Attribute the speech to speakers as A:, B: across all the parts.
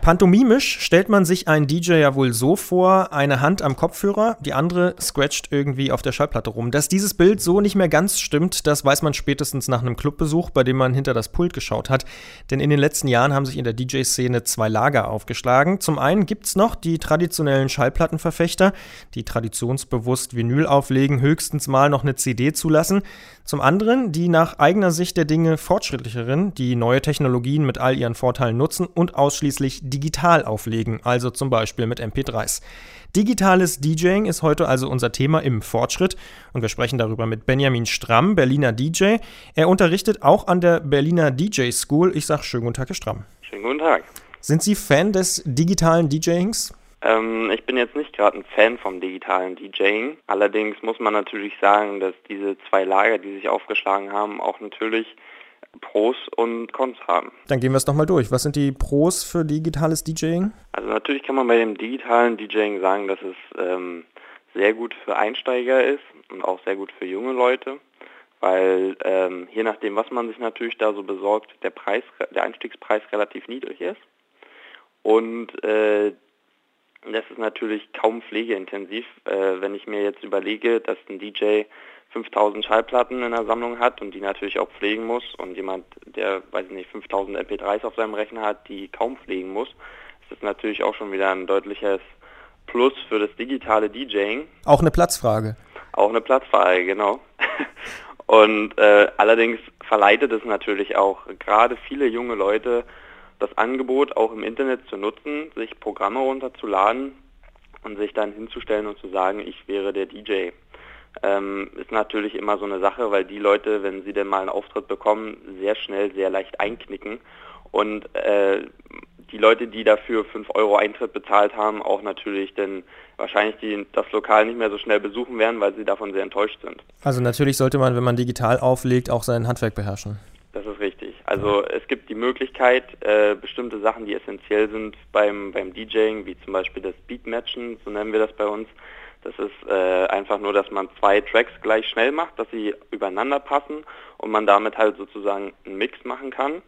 A: Pantomimisch stellt man sich einen DJ ja wohl so vor, eine Hand am Kopfhörer, die andere scratcht irgendwie auf der Schallplatte rum. Dass dieses Bild so nicht mehr ganz stimmt, das weiß man spätestens nach einem Clubbesuch, bei dem man hinter das Pult geschaut hat. Denn in den letzten Jahren haben sich in der DJ-Szene zwei Lager aufgeschlagen. Zum einen gibt es noch die traditionellen Schallplattenverfechter, die traditionsbewusst Vinyl auflegen, höchstens mal noch eine CD zulassen. Zum anderen die nach eigener Sicht der Dinge fortschrittlicheren, die neue Technologien mit all ihren Vorteilen nutzen und ausschließlich digital auflegen, also zum Beispiel mit MP3s. Digitales DJing ist heute also unser Thema im Fortschritt und wir sprechen darüber mit Benjamin Stramm, Berliner DJ. Er unterrichtet auch an der Berliner DJ School. Ich sage schönen guten Tag, Herr Stramm.
B: Schönen guten Tag.
A: Sind Sie Fan des digitalen DJings?
B: Ähm, ich bin jetzt nicht gerade ein Fan vom digitalen DJing. Allerdings muss man natürlich sagen, dass diese zwei Lager, die sich aufgeschlagen haben, auch natürlich Pros und Cons haben.
A: Dann gehen wir es nochmal durch. Was sind die Pros für digitales DJing?
B: Also natürlich kann man bei dem digitalen DJing sagen, dass es ähm, sehr gut für Einsteiger ist und auch sehr gut für junge Leute, weil ähm, je nachdem, was man sich natürlich da so besorgt, der Preis, der Einstiegspreis relativ niedrig ist und äh, das ist natürlich kaum pflegeintensiv, äh, wenn ich mir jetzt überlege, dass ein DJ 5000 Schallplatten in der Sammlung hat und die natürlich auch pflegen muss und jemand, der, weiß ich nicht, 5000 MP3s auf seinem Rechner hat, die kaum pflegen muss, ist das natürlich auch schon wieder ein deutliches Plus für das digitale DJing.
A: Auch eine Platzfrage.
B: Auch eine Platzfrage, genau. und äh, allerdings verleitet es natürlich auch gerade viele junge Leute, das Angebot auch im Internet zu nutzen, sich Programme runterzuladen und sich dann hinzustellen und zu sagen, ich wäre der DJ ähm, ist natürlich immer so eine Sache, weil die Leute, wenn sie denn mal einen Auftritt bekommen, sehr schnell, sehr leicht einknicken. Und äh, die Leute, die dafür 5 Euro Eintritt bezahlt haben, auch natürlich dann wahrscheinlich die, das Lokal nicht mehr so schnell besuchen werden, weil sie davon sehr enttäuscht sind.
A: Also natürlich sollte man, wenn man digital auflegt, auch sein Handwerk beherrschen.
B: Also es gibt die Möglichkeit, äh, bestimmte Sachen, die essentiell sind beim, beim DJing, wie zum Beispiel das Beatmatchen, so nennen wir das bei uns, das ist äh, einfach nur, dass man zwei Tracks gleich schnell macht, dass sie übereinander passen und man damit halt sozusagen einen Mix machen kann.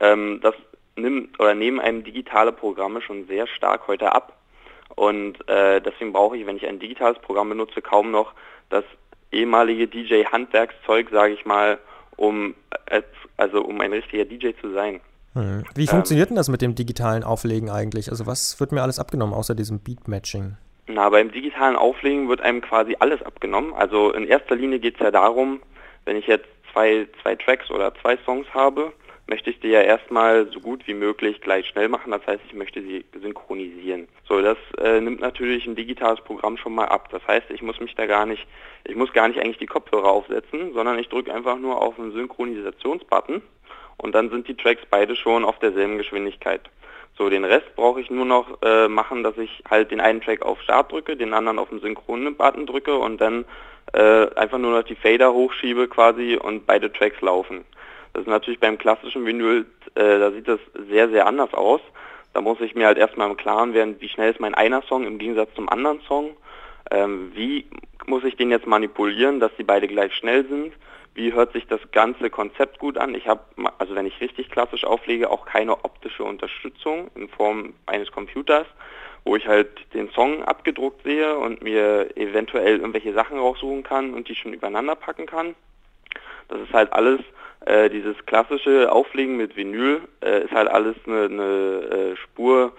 B: Ähm, das nimmt oder nehmen einem digitale Programme schon sehr stark heute ab. Und äh, deswegen brauche ich, wenn ich ein digitales Programm benutze, kaum noch das ehemalige DJ-Handwerkszeug, sage ich mal, um also um ein richtiger DJ zu sein.
A: Hm. Wie funktioniert ähm, denn das mit dem digitalen Auflegen eigentlich? Also was wird mir alles abgenommen außer diesem Beat-Matching?
B: Na, beim digitalen Auflegen wird einem quasi alles abgenommen. Also in erster Linie geht es ja darum, wenn ich jetzt zwei, zwei Tracks oder zwei Songs habe, möchte ich die ja erstmal so gut wie möglich gleich schnell machen. Das heißt, ich möchte sie synchronisieren. So, das äh, nimmt natürlich ein digitales Programm schon mal ab. Das heißt, ich muss mich da gar nicht, ich muss gar nicht eigentlich die Kopfhörer aufsetzen, sondern ich drücke einfach nur auf den Synchronisationsbutton und dann sind die Tracks beide schon auf derselben Geschwindigkeit. So, den Rest brauche ich nur noch äh, machen, dass ich halt den einen Track auf Start drücke, den anderen auf den Synchronen-Button drücke und dann äh, einfach nur noch die Fader hochschiebe quasi und beide Tracks laufen. Das ist natürlich beim klassischen Vinyl, äh, da sieht das sehr, sehr anders aus. Da muss ich mir halt erstmal im Klaren werden, wie schnell ist mein einer Song im Gegensatz zum anderen Song. Ähm, wie muss ich den jetzt manipulieren, dass die beide gleich schnell sind wie hört sich das ganze Konzept gut an. Ich habe, also wenn ich richtig klassisch auflege, auch keine optische Unterstützung in Form eines Computers, wo ich halt den Song abgedruckt sehe und mir eventuell irgendwelche Sachen raussuchen kann und die schon übereinander packen kann. Das ist halt alles, äh, dieses klassische Auflegen mit Vinyl äh, ist halt alles eine, eine äh, Spur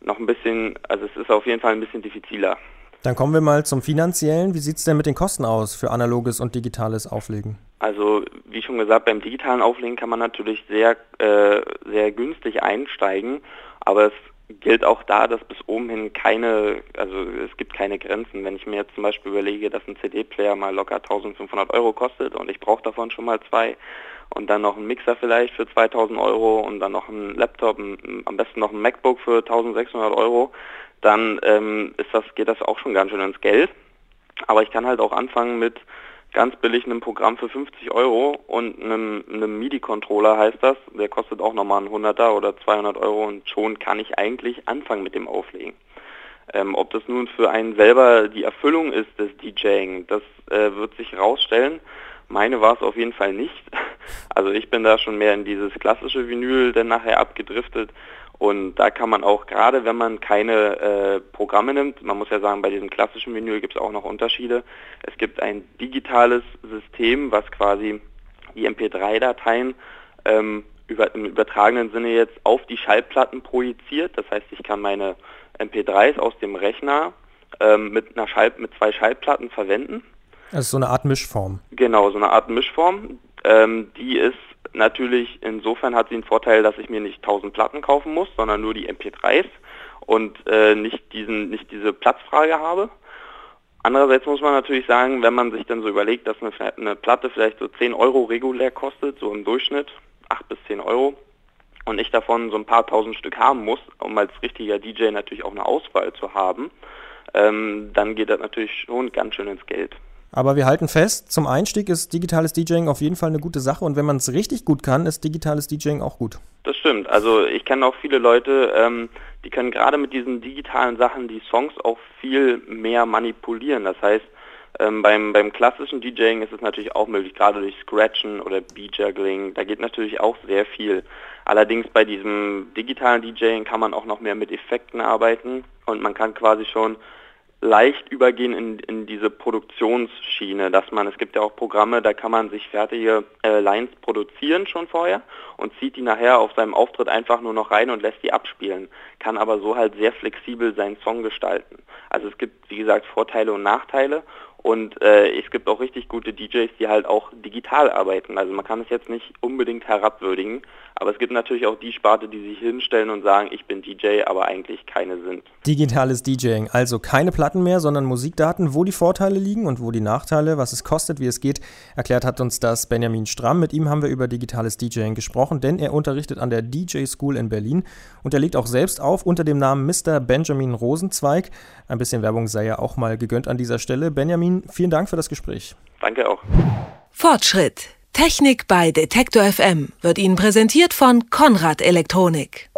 B: noch ein bisschen, also es ist auf jeden Fall ein bisschen diffiziler.
A: Dann kommen wir mal zum Finanziellen. Wie sieht es denn mit den Kosten aus für analoges und digitales Auflegen?
B: Also wie schon gesagt, beim digitalen Auflegen kann man natürlich sehr, äh, sehr günstig einsteigen, aber es gilt auch da, dass bis oben hin keine, also es gibt keine Grenzen. Wenn ich mir jetzt zum Beispiel überlege, dass ein CD-Player mal locker 1500 Euro kostet und ich brauche davon schon mal zwei und dann noch einen Mixer vielleicht für 2000 Euro und dann noch einen Laptop, am besten noch ein MacBook für 1600 Euro, dann ähm, ist das, geht das auch schon ganz schön ins Geld. Aber ich kann halt auch anfangen mit ganz billig einem Programm für 50 Euro und einem, einem MIDI-Controller heißt das. Der kostet auch nochmal einen 100er oder 200 Euro und schon kann ich eigentlich anfangen mit dem Auflegen. Ähm, ob das nun für einen selber die Erfüllung ist des DJing, das äh, wird sich rausstellen. Meine war es auf jeden Fall nicht. Also ich bin da schon mehr in dieses klassische Vinyl dann nachher abgedriftet. Und da kann man auch, gerade wenn man keine äh, Programme nimmt, man muss ja sagen, bei diesem klassischen Vinyl gibt es auch noch Unterschiede. Es gibt ein digitales System, was quasi die MP3-Dateien ähm, über, im übertragenen Sinne jetzt auf die Schallplatten projiziert. Das heißt, ich kann meine MP3s aus dem Rechner ähm, mit, einer Schall, mit zwei Schallplatten verwenden.
A: Das ist so eine Art Mischform.
B: Genau, so eine Art Mischform. Ähm, die ist natürlich, insofern hat sie einen Vorteil, dass ich mir nicht 1000 Platten kaufen muss, sondern nur die MP3s und äh, nicht, diesen, nicht diese Platzfrage habe. Andererseits muss man natürlich sagen, wenn man sich dann so überlegt, dass eine, eine Platte vielleicht so 10 Euro regulär kostet, so im Durchschnitt, 8 bis 10 Euro, und ich davon so ein paar tausend Stück haben muss, um als richtiger DJ natürlich auch eine Auswahl zu haben, ähm, dann geht das natürlich schon ganz schön ins Geld.
A: Aber wir halten fest, zum Einstieg ist digitales DJing auf jeden Fall eine gute Sache und wenn man es richtig gut kann, ist digitales DJing auch gut.
B: Das stimmt. Also ich kenne auch viele Leute, ähm, die können gerade mit diesen digitalen Sachen die Songs auch viel mehr manipulieren. Das heißt, ähm, beim, beim klassischen DJing ist es natürlich auch möglich, gerade durch Scratchen oder Beat-Juggling, da geht natürlich auch sehr viel. Allerdings bei diesem digitalen DJing kann man auch noch mehr mit Effekten arbeiten und man kann quasi schon leicht übergehen in, in diese Produktionsschiene, dass man, es gibt ja auch Programme, da kann man sich fertige äh, Lines produzieren schon vorher und zieht die nachher auf seinem Auftritt einfach nur noch rein und lässt die abspielen, kann aber so halt sehr flexibel seinen Song gestalten. Also es gibt, wie gesagt, Vorteile und Nachteile und äh, es gibt auch richtig gute DJs, die halt auch digital arbeiten. Also man kann es jetzt nicht unbedingt herabwürdigen, aber es gibt natürlich auch die Sparte, die sich hinstellen und sagen, ich bin DJ, aber eigentlich keine sind.
A: Digitales DJing, also keine Platten mehr, sondern Musikdaten. Wo die Vorteile liegen und wo die Nachteile, was es kostet, wie es geht, erklärt hat uns das Benjamin Stramm. Mit ihm haben wir über digitales DJing gesprochen, denn er unterrichtet an der DJ School in Berlin und er legt auch selbst auf unter dem Namen Mr. Benjamin Rosenzweig. Ein bisschen Werbung sei ja auch mal gegönnt an dieser Stelle. Benjamin, vielen Dank für das Gespräch.
B: Danke auch.
C: Fortschritt. Technik bei Detektor FM wird Ihnen präsentiert von Konrad Elektronik.